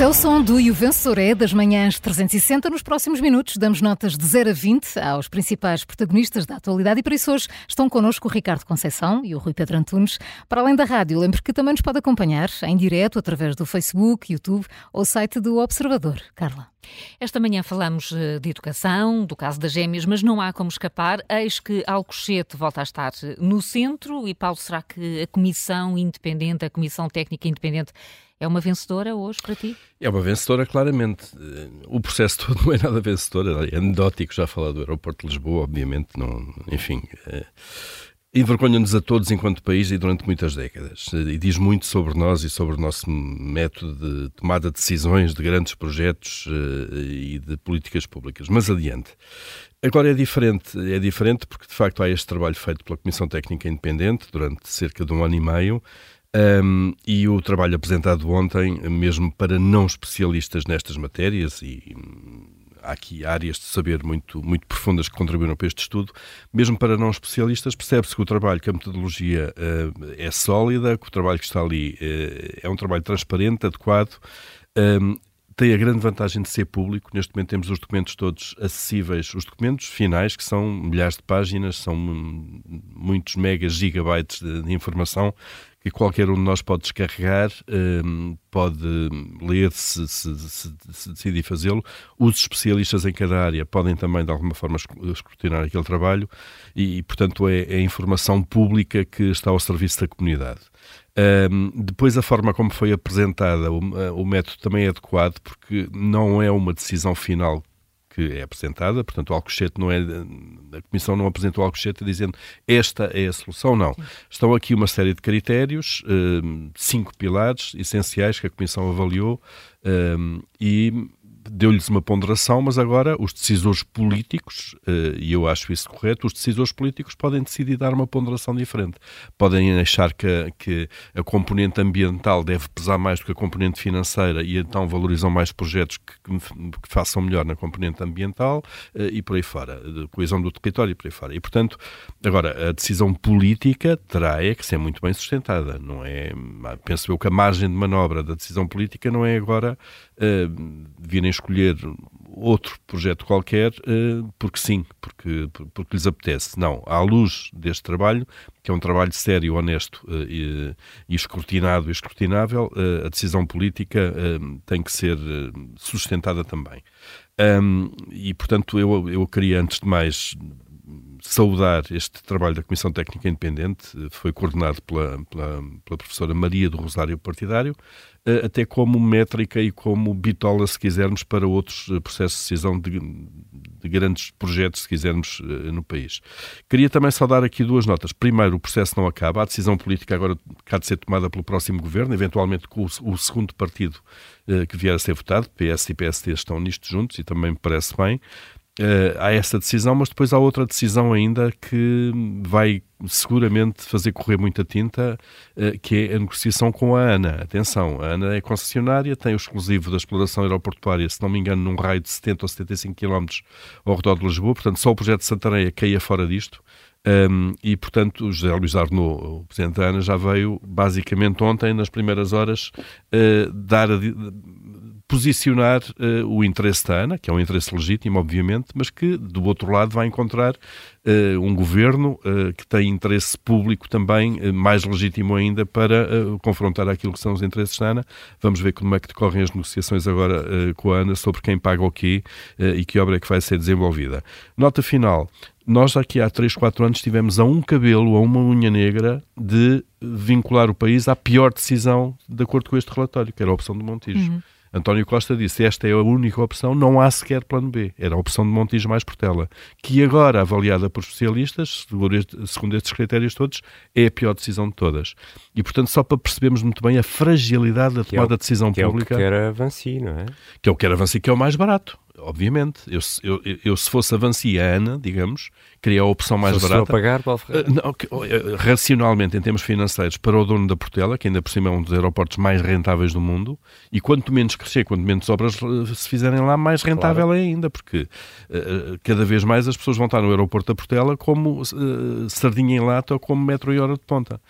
Este é o som do E o é das manhãs 360. Nos próximos minutos damos notas de 0 a 20 aos principais protagonistas da atualidade e por isso hoje estão connosco o Ricardo Conceição e o Rui Pedro Antunes. Para além da rádio, lembre que também nos pode acompanhar em direto através do Facebook, YouTube ou site do Observador. Carla. Esta manhã falamos eh, de educação, do caso das gêmeas, mas não há como escapar. Eis que Alcochete volta a estar eh, no centro e, Paulo, será que a Comissão Independente, a Comissão Técnica Independente, é uma vencedora hoje para ti? É uma vencedora, claramente. Eh, o processo todo não é nada vencedor, é anedótico já falar do aeroporto de Lisboa, obviamente, não, enfim. É, envergonha-nos a todos enquanto país e durante muitas décadas. E diz muito sobre nós e sobre o nosso método de tomada de decisões de grandes projetos eh, e de políticas públicas. Mas adiante. Agora é diferente, é diferente porque de facto há este trabalho feito pela Comissão Técnica Independente durante cerca de um ano e meio, um, e o trabalho apresentado ontem, mesmo para não especialistas nestas matérias, e há aqui áreas de saber muito, muito profundas que contribuíram para este estudo, mesmo para não especialistas, percebe-se que o trabalho, que a metodologia uh, é sólida, que o trabalho que está ali uh, é um trabalho transparente, adequado. Um, tem a grande vantagem de ser público. Neste momento temos os documentos todos acessíveis, os documentos finais, que são milhares de páginas, são muitos megas, gigabytes de, de informação que qualquer um de nós pode descarregar, um, pode ler se, se, se, se decidir fazê-lo. Os especialistas em cada área podem também, de alguma forma, escrutinar aquele trabalho e, portanto, é, é informação pública que está ao serviço da comunidade. Um, depois, a forma como foi apresentada, o, o método também é adequado, porque não é uma decisão final que é apresentada, portanto o Alcochete não é, a Comissão não apresentou o Alcochete dizendo esta é a solução, não. Sim. Estão aqui uma série de critérios, um, cinco pilares essenciais que a Comissão avaliou um, e deu-lhes uma ponderação, mas agora os decisores políticos, eh, e eu acho isso correto, os decisores políticos podem decidir dar uma ponderação diferente. Podem achar que, que a componente ambiental deve pesar mais do que a componente financeira e então valorizam mais projetos que, que façam melhor na componente ambiental eh, e por aí fora, coesão do território e por aí fora. E, portanto, agora, a decisão política terá é que ser muito bem sustentada, não é? Penso eu que a margem de manobra da decisão política não é agora uh, virem escolher outro projeto qualquer uh, porque sim, porque, porque lhes apetece. Não, à luz deste trabalho, que é um trabalho sério, honesto uh, e, escrutinado e escrutinável, uh, a decisão política tem que ser sustentada também. E, portanto, eu, eu queria, antes de mais, saudar este trabalho da Comissão Técnica Independente, foi coordenado pela, pela, pela professora Maria do Rosário Partidário, eh, até como métrica e como bitola, se quisermos, para outros eh, processos de decisão de, de grandes projetos, se quisermos, eh, no país. Queria também saudar aqui duas notas. Primeiro, o processo não acaba, a decisão política agora há de ser tomada pelo próximo governo, eventualmente com o, o segundo partido que vier a ser votado, PS e PSD estão nisto juntos e também me parece bem. Uh, há essa decisão, mas depois há outra decisão ainda que vai seguramente fazer correr muita tinta, uh, que é a negociação com a ANA. Atenção, a ANA é concessionária, tem o exclusivo da exploração aeroportuária, se não me engano, num raio de 70 ou 75 km ao redor de Lisboa, portanto só o projeto de Santareia caía fora disto. Um, e, portanto, o José Luís Arnaud, o Presidente da ANA, já veio, basicamente ontem, nas primeiras horas, uh, dar a, posicionar uh, o interesse da ANA, que é um interesse legítimo, obviamente, mas que, do outro lado, vai encontrar uh, um governo uh, que tem interesse público também mais legítimo ainda para confrontar aquilo que são os interesses da ANA. Vamos ver como é que decorrem as negociações agora com a ANA sobre quem paga o quê e que obra é que vai ser desenvolvida. Nota final. Nós aqui há 3, 4 anos tivemos a um cabelo, a uma unha negra, de vincular o país à pior decisão de acordo com este relatório, que era a opção do Montijo. Uhum. António Costa disse: esta é a única opção, não há sequer plano B. Era a opção de Montijo mais Portela, que agora, avaliada por especialistas, segundo estes critérios todos, é a pior decisão de todas. E, portanto, só para percebermos muito bem a fragilidade da tomada é o, de decisão que pública. É o que quer Avanci, não é? Que é o que quer Avanci, que é o mais barato obviamente. Eu, eu, eu, se fosse avancia Ana, digamos, queria a opção mais se barata. Se pagar, Paulo uh, não, que, uh, racionalmente, em termos financeiros, para o dono da Portela, que ainda por cima é um dos aeroportos mais rentáveis do mundo, e quanto menos crescer, quanto menos obras se fizerem lá, mais rentável claro. é ainda, porque cada vez mais as pessoas vão estar no aeroporto da Portela como sardinha em lata ou como metro e hora de ponta.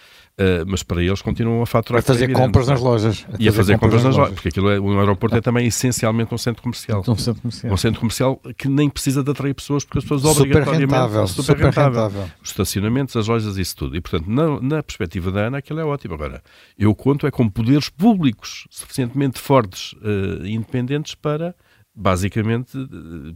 Uh, mas para eles continuam a faturar. A fazer compras nas lojas. A e a fazer compras, compras nas lojas, porque aquilo é, o aeroporto é também essencialmente um centro comercial. Um centro comercial. Um centro comercial que nem precisa de atrair pessoas, porque as pessoas super obrigatoriamente... Rentável, super, super rentável. rentável. Os estacionamentos, as lojas, isso tudo. E, portanto, na, na perspectiva da ANA, aquilo é ótimo. Agora, eu conto é com poderes públicos suficientemente fortes uh, e independentes para basicamente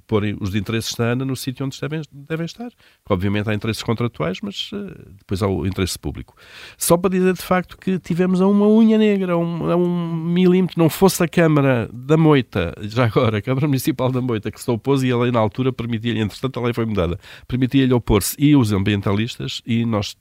porem os interesses da ANA no sítio onde devem, devem estar. Obviamente há interesses contratuais, mas uh, depois há o interesse público. Só para dizer de facto que tivemos a uma unha negra, a um, a um milímetro, não fosse a Câmara da Moita, já agora, a Câmara Municipal da Moita, que se opôs e a lei na altura permitia-lhe, entretanto a lei foi mudada, permitia-lhe opor-se e os ambientalistas e nós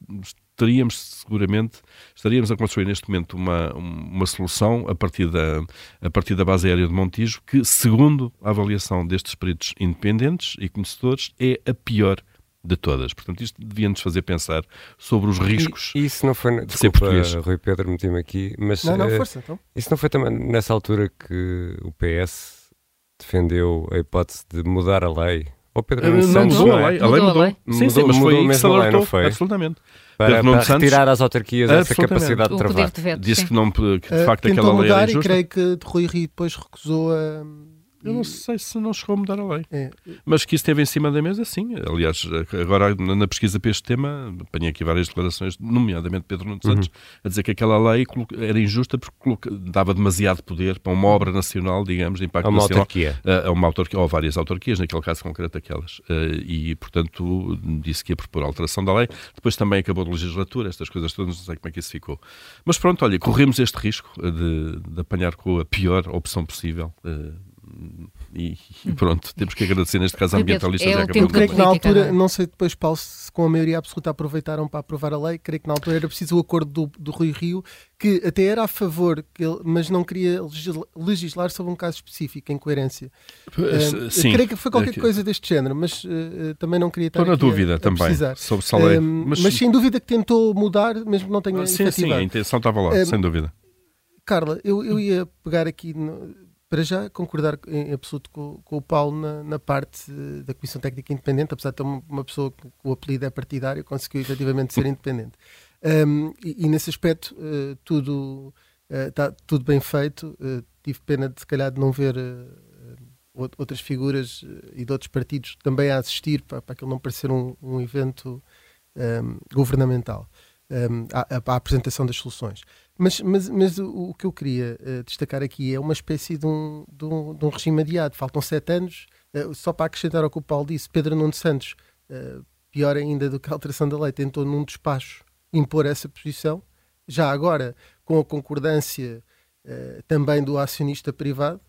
teríamos seguramente, estaríamos a construir neste momento uma, uma solução a partir, da, a partir da base aérea de Montijo que, segundo a avaliação destes peritos independentes e conhecedores, é a pior de todas. Portanto, isto devia-nos fazer pensar sobre os riscos e, isso não foi, de ser português. Rui Pedro, meti-me aqui, mas não, não, uh, força, então. isso não foi também nessa altura que o PS defendeu a hipótese de mudar a lei Oh, Pedro não, não mudou a lei. A lei mudou. Sim, mudou, sim, mas foi isso que se alertou. Foi. Absolutamente. Para, para retirar às autarquias essa capacidade de travar. De Disse que, não, que de facto uh, aquela lei era injusta. e creio que Rui Rio depois recusou a eu não sei se não chegou a mudar a lei. É. Mas que isso esteve em cima da mesa, sim. Aliás, agora na pesquisa para este tema, apanhei aqui várias declarações, nomeadamente Pedro Nunes Santos, uhum. a dizer que aquela lei era injusta porque dava demasiado poder para uma obra nacional, digamos, de impacto a uma nacional. Autarquia. A uma autarquia. Ou várias autarquias, naquele caso concreto aquelas. Eh, e, portanto, disse que ia propor a alteração da lei. Depois também acabou de legislatura, estas coisas todas, não sei como é que isso ficou. Mas pronto, olha, corremos este risco de, de apanhar com a pior opção possível eh, e, e, pronto, temos que agradecer neste caso a ambientalistas. É é eu creio que na altura, não sei depois, Paulo, se com a maioria absoluta aproveitaram para aprovar a lei, creio que na altura era preciso o acordo do, do Rui Rio, que até era a favor, mas não queria legislar sobre um caso específico, em coerência. Uh, sim. Creio que foi qualquer coisa deste género, mas uh, também não queria estar Estou na dúvida a, também precisar. sobre essa lei. mas... mas sem dúvida que tentou mudar, mesmo que não tenha sim, efetivado. Sim, a intenção estava lá, sem dúvida. Carla, eu, eu ia pegar aqui no, para já concordar em absoluto com, com o Paulo na, na, parte da Comissão Técnica Independente, apesar de ter uma, uma pessoa que o apelido é partidário, conseguiu efetivamente ser independente. Um, e, e, nesse aspecto, uh, tudo está uh, tudo bem feito. Uh, tive pena de, se calhar, de não ver outras figuras e de outros partidos também a assistir, para, para aquilo não parecer um, um evento um, governamental, um, à apresentação das soluções. Mas, mas, mas o, que eu queria uh, destacar aqui é uma espécie de um, de um, de um regime adiado. Faltam sete anos, uh, só para acrescentar ao que o Paulo disse, Pedro Nuno Santos, uh, pior ainda do que a alteração da lei, tentou num despacho impor essa posição, já agora com a concordância também do acionista privado,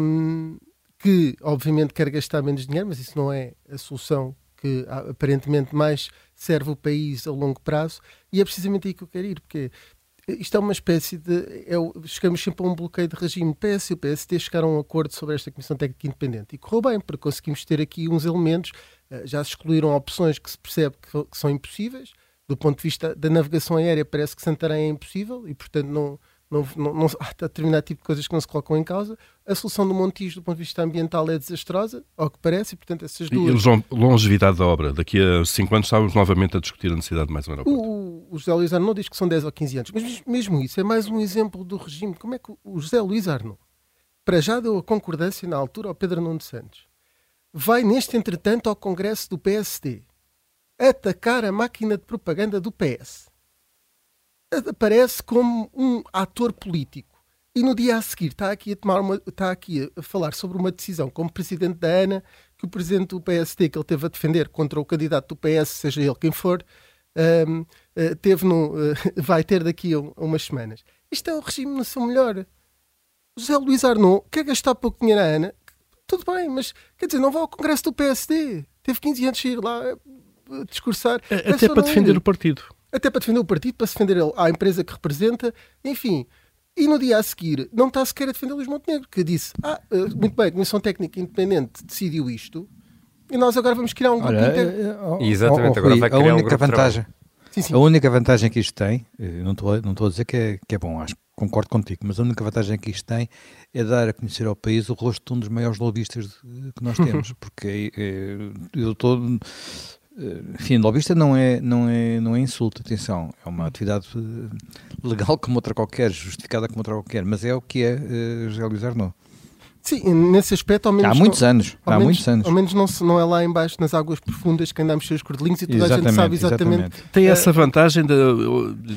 um, que obviamente quer gastar menos dinheiro, mas isso não é a solução que aparentemente mais serve o país a longo prazo, e é precisamente aí que eu quero ir, porque isto é uma espécie de. É, chegamos sempre a um bloqueio de regime. PS e o PSD chegaram a um acordo sobre esta Comissão Técnica Independente e correu bem, porque conseguimos ter aqui uns elementos. Eh, já se excluíram opções que se percebe que, que são impossíveis. Do ponto de vista da navegação aérea, parece que Santarém é impossível e, portanto, não, não, não, não, há determinado tipo de coisas que não se colocam em causa. A solução do Montijo, do ponto de vista ambiental, é desastrosa, ao que parece, e portanto essas duas... E longevidade da obra. Daqui a 5 anos estávamos novamente a discutir a necessidade de mais um aeroporto. O, o José Luís Arnaud diz que são 10 ou 15 anos, mas mesmo isso é mais um exemplo do regime. Como é que o José Luís Arnaud, para já deu a concordância na altura ao Pedro Nuno Santos, vai neste entretanto ao Congresso do PSD atacar a máquina de propaganda do PS aparece como um ator político e no dia a seguir está aqui a tomar uma, está aqui a falar sobre uma decisão como presidente da ANA que o presidente do PSD que ele teve a defender contra o candidato do PS, seja ele quem for, um, teve no, uh, vai ter daqui a, umas semanas. Isto é o regime no seu melhor. José Luís Arnaud quer gastar pouco dinheiro à ANA, tudo bem, mas quer dizer, não vai ao Congresso do PSD. Teve 15 anos de ir lá uh, discursar. Até para defender o partido até para defender o partido, para se defender ele, à empresa que representa, enfim. E no dia a seguir, não está sequer a defender Luís Montenegro, que disse: Ah, eh, muito bem, a Comissão Técnica Independente decidiu isto, e nós agora vamos criar um grupo Olha, interno. eh, oh, Exatamente, oh, agora Rui, vai a criar um única grupo de vantagem, Sim, sim. A única vantagem que isto tem, eh, não estou, não estou a dizer que é, que é bom, acho concordo contigo, mas a única vantagem que isto tem é dar a conhecer ao país o rosto de um dos maiores lobistas de- que nós temos, porque eh, eu estou. eh, Enfim, lobista não é, não, é, não é insulto, atenção, é uma atividade eh, legal como outra qualquer, justificada como outra qualquer, mas é o que é eh, José Luís Arnaud. Sim, nesse aspecto, ao menos. Há muitos não, anos, ao há menos, muitos anos. Ao menos não, se- não é lá embaixo nas águas profundas que andamos cheios de cordelinhos e toda a gente sabe exatamente. Tem essa vantagem de,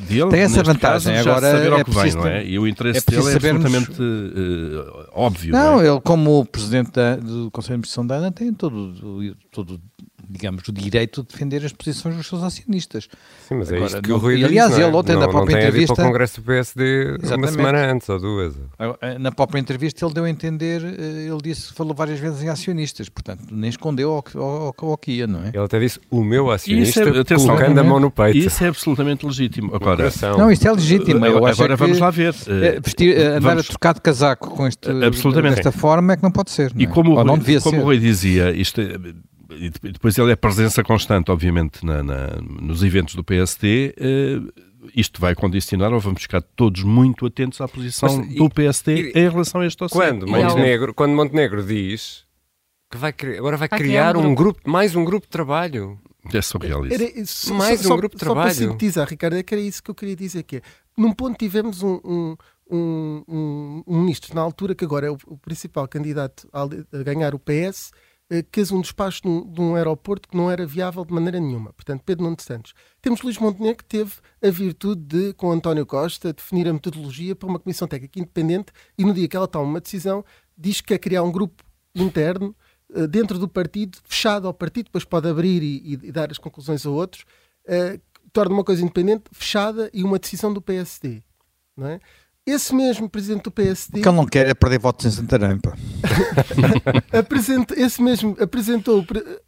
de ele, Tem essa vantagem, caso, agora saber ao é que vem, não é? E o interesse é dele é sabermos- absolutamente eh, óbvio. Não, Não, é? ele, como presidente da- do Conselho de Administração da ANA, tem todo, o- todo, digamos, o direito de defender as posições dos seus acionistas. Sim, mas é Agora, isto que não- o Rui e, diz, aliás, não é? ele ontem não, na não própria vir entrevista- para o Congresso do PSD uma semana antes ou duas. Eh, Na própria entrevista ele deu a entender, eh, ele disse, falou várias vezes em acionistas, portanto, nem escondeu ao, que- ao, ao que ia, não é? Ele até disse o meu E acionista, é- atenção, colocando a mão no peito. Isso é absolutamente legítimo. Agora. Não, isto é legítimo. Eu acho agora é vamos lá ver. eh, vestir, eh, andar vamos- a trocar de casaco com este, desta forma é que não pode ser. E não é? como, o Ou não Rui, devia como ser. o Rui dizia, isto é- e de- depois ele é presença constante, obviamente, na- na- nos eventos do PSD. eh, isto vai condicionar, ou vamos ficar todos muito atentos à posição Mas, e- do PSD e- em relação a este dossiê. Quando Montenegro, quando Montenegro diz que vai criar, agora vai, Vai criar, criar um um grupo, mais um grupo de trabalho. É surrealista. Era, isso, Mais só, um grupo de só, Só trabalho. para sintetizar, Ricardo, é que era isso que eu queria dizer, que é, num ponto tivemos um, um, um, um- um ministro, na altura, que agora é o, o principal candidato a, a ganhar o PS, eh, fez um despacho de um, de um aeroporto que não era viável de maneira nenhuma. Portanto, Pedro Nuno Santos. Temos Luís Montenegro, que teve a virtude de, com António Costa, definir a metodologia para uma comissão técnica independente e no dia que ela toma uma decisão, diz que quer criar um grupo interno eh, dentro do partido, fechado ao partido, depois pode abrir e, e- dar as conclusões a outros, que torna uma coisa independente, fechada e uma decisão do PSD. Não é? Esse mesmo presidente do PSD O que ele não quer é perder votos em Santarém, pá. esse mesmo apresentou. o pre-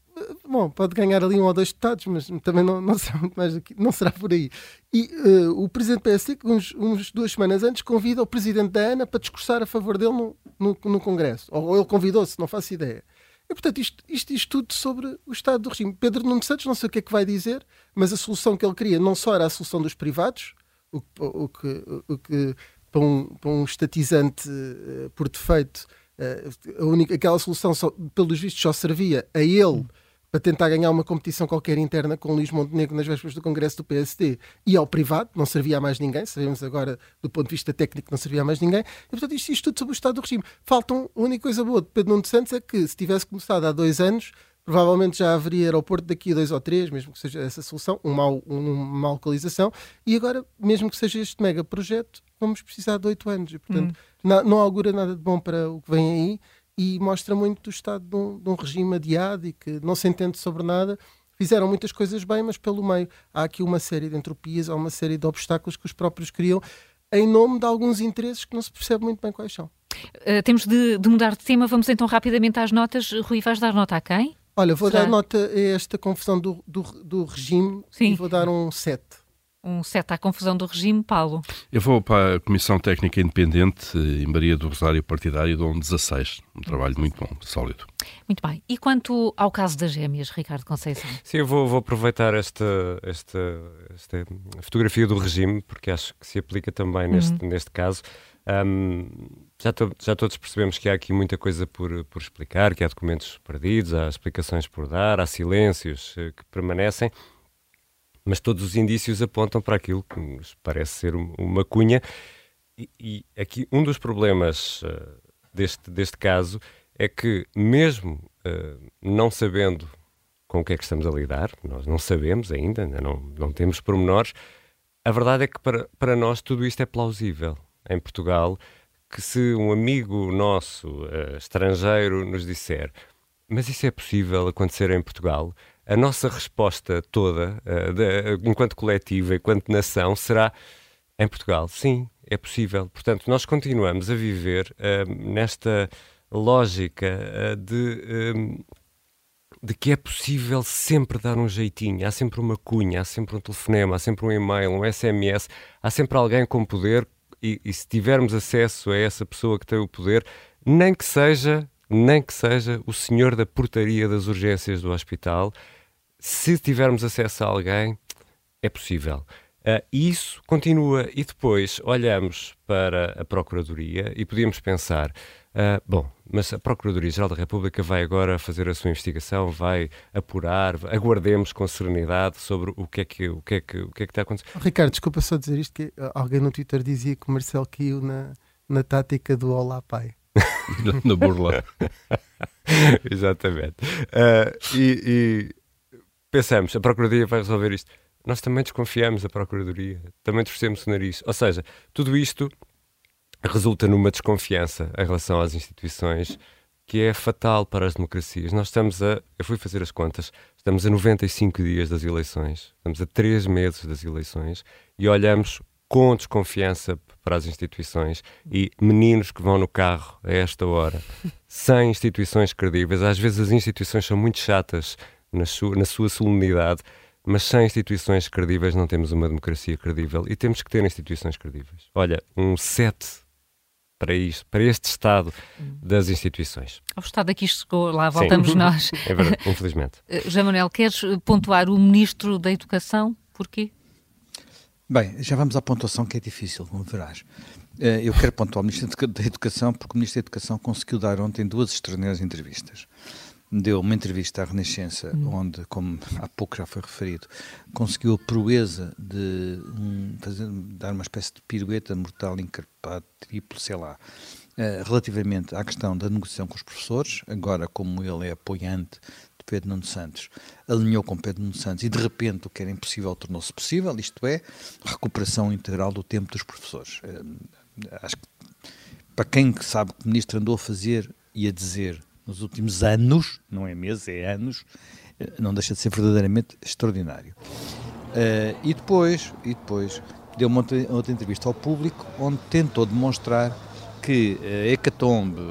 Bom, pode ganhar ali um ou dois deputados, mas também não, não será muito mais do que não será por aí. E eh, o presidente do PSD, que uns, uns duas semanas antes, convida o presidente da ANA para discursar a favor dele no, no, no Congresso. Ou ele convidou-se, não faço ideia. E, portanto, isto, isto diz tudo sobre o estado do regime. Pedro Nuno Santos, não sei o que é que vai dizer, mas a solução que ele queria não só era a solução dos privados, o, o que, o que para, um, para um estatizante eh, por defeito, eh, a única, aquela solução, só, pelos vistos, só servia a ele para tentar ganhar uma competição qualquer interna com Luís Montenegro nas vésperas do Congresso do PSD e ao privado, não servia a mais ninguém, sabemos agora do ponto de vista técnico não servia a mais ninguém, e portanto isto, isto tudo sobre o estado do regime. Faltam, a única coisa boa de Pedro Nuno Santos é que se tivesse começado há dois anos, provavelmente já haveria aeroporto daqui a dois ou três, mesmo que seja essa solução, um mau, um- uma má localização, e agora, mesmo que seja este mega projeto, vamos precisar de oito anos, e portanto na- não augura nada de bom para o que vem aí, e mostra muito do estado de um, de um regime adiado e que não se entende sobre nada. Fizeram muitas coisas bem, mas pelo meio há aqui uma série de entropias, há uma série de obstáculos que os próprios criam em nome de alguns interesses que não se percebe muito bem quais são. Uh, temos de, de mudar de tema, vamos então rapidamente às notas. Rui, vais dar nota a quem? Olha, vou Será? dar nota a esta confusão do, do, do regime Sim. e vou dar um 7. Um set à confusão do regime, Paulo. Eu vou para a Comissão Técnica Independente eh, em Maria do Rosário Partidário, dou um 16. Um trabalho muito bom, sólido. Muito bem. E quanto ao caso das gêmeas, Ricardo Conceição? Sim, eu vou, vou aproveitar esta, esta, esta fotografia do regime, porque acho que se aplica também neste, neste caso. Ahm, já, to- já todos percebemos que há aqui muita coisa por, por explicar, que há documentos perdidos, há explicações por dar, há silêncios eh, que permanecem, mas todos os indícios apontam para aquilo que nos parece ser um- uma cunha. E, e aqui um dos problemas eh, deste, deste caso é que, mesmo eh, não sabendo com o que é que estamos a lidar, nós não sabemos ainda, ainda não, não temos pormenores, a verdade é que para, para nós tudo isto é plausível. Em Portugal, que se um amigo nosso eh, estrangeiro nos disser mas isso é possível acontecer em Portugal, a nossa resposta toda, eh, da- enquanto coletiva, enquanto nação, será em Portugal. Sim, é possível. Portanto, nós continuamos a viver eh, nesta lógica eh, de. de que é possível sempre dar um jeitinho, há sempre uma cunha, há sempre um telefonema, há sempre um e-mail, um SMS, há sempre alguém com poder e, e se tivermos acesso a essa pessoa que tem o poder, nem que seja, nem que seja o senhor da portaria das urgências do hospital, se tivermos acesso a alguém, é possível. Uh, isso continua e depois olhamos para a Procuradoria e podíamos pensar, uh, bom, mas a Procuradoria-Geral da República vai agora fazer a sua investigação, vai apurar, aguardemos com serenidade sobre o que é que, o que, é que, o que, é que está acontecendo. Ricardo, desculpa só dizer isto, que alguém no Twitter dizia que o Marcelo caiu na, na tática do Olá Pai. na burla. Exatamente. Uh, e, e pensamos, a Procuradoria vai resolver isto nós também desconfiamos da Procuradoria, também torcemos o nariz. Ou seja, tudo isto resulta numa desconfiança em relação às instituições que é fatal para as democracias. Nós estamos a, eu fui fazer as contas, estamos a 95 dias das eleições, estamos a 3 meses das eleições e olhamos com desconfiança para as instituições e meninos que vão no carro a esta hora, sem instituições credíveis. Às vezes as instituições são muito chatas na sua, na sua solenidade mas sem instituições credíveis não temos uma democracia credível e temos que ter instituições credíveis. Olha, um 7 para isto, para este estado das instituições. Ao estado aqui chegou, lá voltamos Sim. nós. É verdade, infelizmente. Eh, José Manuel, queres pontuar o Ministro da Educação? Porquê? Bem, já vamos à pontuação que é difícil, como verás. Eh, eu quero pontuar o Ministro da Educação porque o Ministro da Educação conseguiu dar ontem duas extraordinárias entrevistas deu uma entrevista à Renascença, hum. onde, como há pouco já foi referido, conseguiu a proeza de um, fazer, dar uma espécie de pirueta mortal, encarpado, triplo, sei lá, uh, relativamente à questão da negociação com os professores, agora como ele é apoiante de Pedro Nuno Santos, alinhou com Pedro Nuno Santos e de repente o que era impossível tornou-se possível, isto é, recuperação integral do tempo dos professores. Uh, acho que para quem sabe que o ministro andou a fazer e a dizer nos últimos anos, não é meses, é anos, eh, não deixa de ser verdadeiramente extraordinário. Uh, e depois, e depois deu uma outra, outra entrevista ao público onde tentou demonstrar que a hecatombe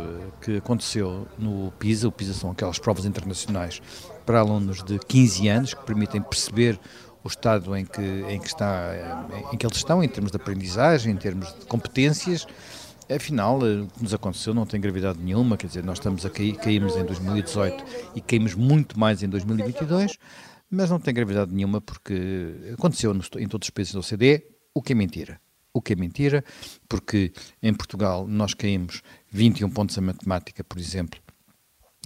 que aconteceu no PISA, o PISA são aquelas provas internacionais para alunos de 15 anos que permitem perceber o estado em que, em que, está, em que eles estão, em termos de aprendizagem, em termos de competências, Afinal, eh, o que nos aconteceu não tem gravidade nenhuma, quer dizer, nós estamos a cair, caímos em 2018 e caímos muito mais em 2022, mas não tem gravidade nenhuma porque aconteceu em todos os países da OCDE, o que é mentira. O que é mentira, porque em Portugal nós caímos 21 pontos em matemática, por exemplo,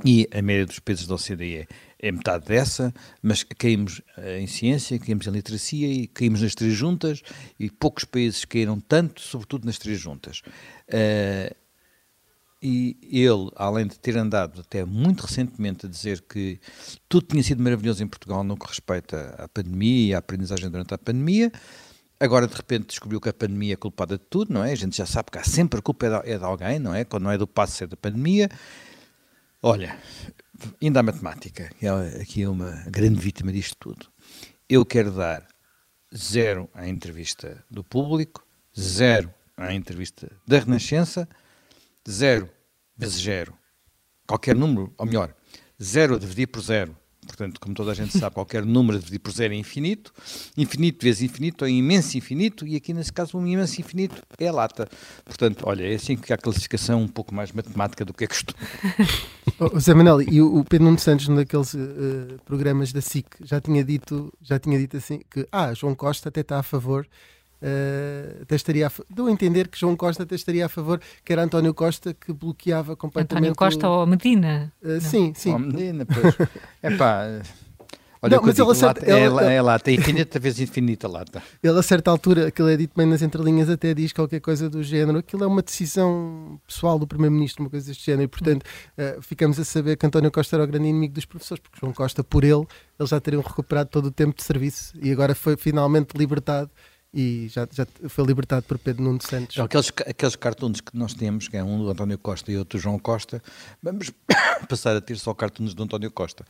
e a média dos países da OCDE é metade dessa, mas caímos eh, em ciência, caímos em literacia e caímos nas três juntas e poucos países caíram tanto, sobretudo nas três juntas. Uh, e ele, além de ter andado até muito recentemente a dizer que tudo tinha sido maravilhoso em Portugal no que respeita à pandemia e à aprendizagem durante a pandemia, agora de repente descobriu que a pandemia é culpada de tudo, não é? A gente já sabe que há sempre a culpa é de, é de alguém, não é? Quando não é do passo é da pandemia. Olha, ainda a matemática, que é aqui uma grande vítima disto tudo. Eu quero dar zero à entrevista do público, zero à entrevista da Renascença, zero vezes zero. Qualquer número, ou melhor, zero a dividir por zero. Portanto, como toda a gente sabe, qualquer número dividir por zero é infinito. Infinito vezes infinito é imenso infinito. E aqui, nesse caso, um imenso infinito é a lata. Portanto, olha, é assim que há classificação um pouco mais matemática do que é costume. oh, Zé Manel, e o, Pedro Nuno Santos, num daqueles uh, programas da SIC, já tinha, dito, já tinha dito assim que ah, João Costa até está a favor Uh, até estaria a, dou a entender que João Costa até estaria a favor, que era António Costa que bloqueava completamente. António Costa o... ou Medina? Uh, sim, sim. Ou Medina, pois. é pá. Olha, não, mas ele acerta, lata, ele, é, é lata, é infinita vezes infinita lata. Ele a certa altura, aquilo é dito bem nas entrelinhas, até diz qualquer coisa do género. Aquilo é uma decisão pessoal do Primeiro-Ministro, uma coisa deste género, e portanto uh, ficamos a saber que António Costa era o grande inimigo dos professores, porque João Costa, por ele, eles já teriam recuperado todo o tempo de serviço e agora foi finalmente libertado e já, já foi libertado por Pedro Nuno Santos. Aqueles, aqueles cartoons que nós temos, que é um do António Costa e outro do João Costa, vamos passar a ter só cartoons do António Costa.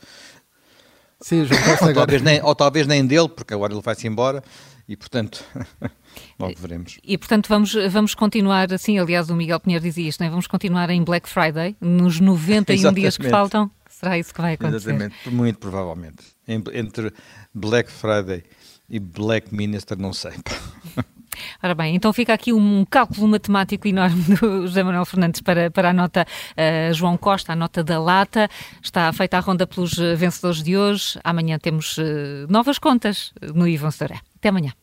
Sim, João Costa ou, agora... talvez nem, ou talvez nem dele, porque agora ele vai-se embora e, portanto, logo veremos. E, portanto, vamos, vamos continuar assim. Aliás, o Miguel Pinheiro dizia isto, não é? Vamos continuar em Black Friday, nos 91 dias que faltam. Será isso que vai acontecer? Exatamente, muito provavelmente. Entre Black Friday e Black Minister, não sei. Ora bem, então fica aqui um cálculo matemático enorme do José Manuel Fernandes para, para a nota uh, João Costa, a nota da lata. Está feita a ronda pelos vencedores de hoje. Amanhã temos uh, novas contas no Ivan Vencedora. Até amanhã.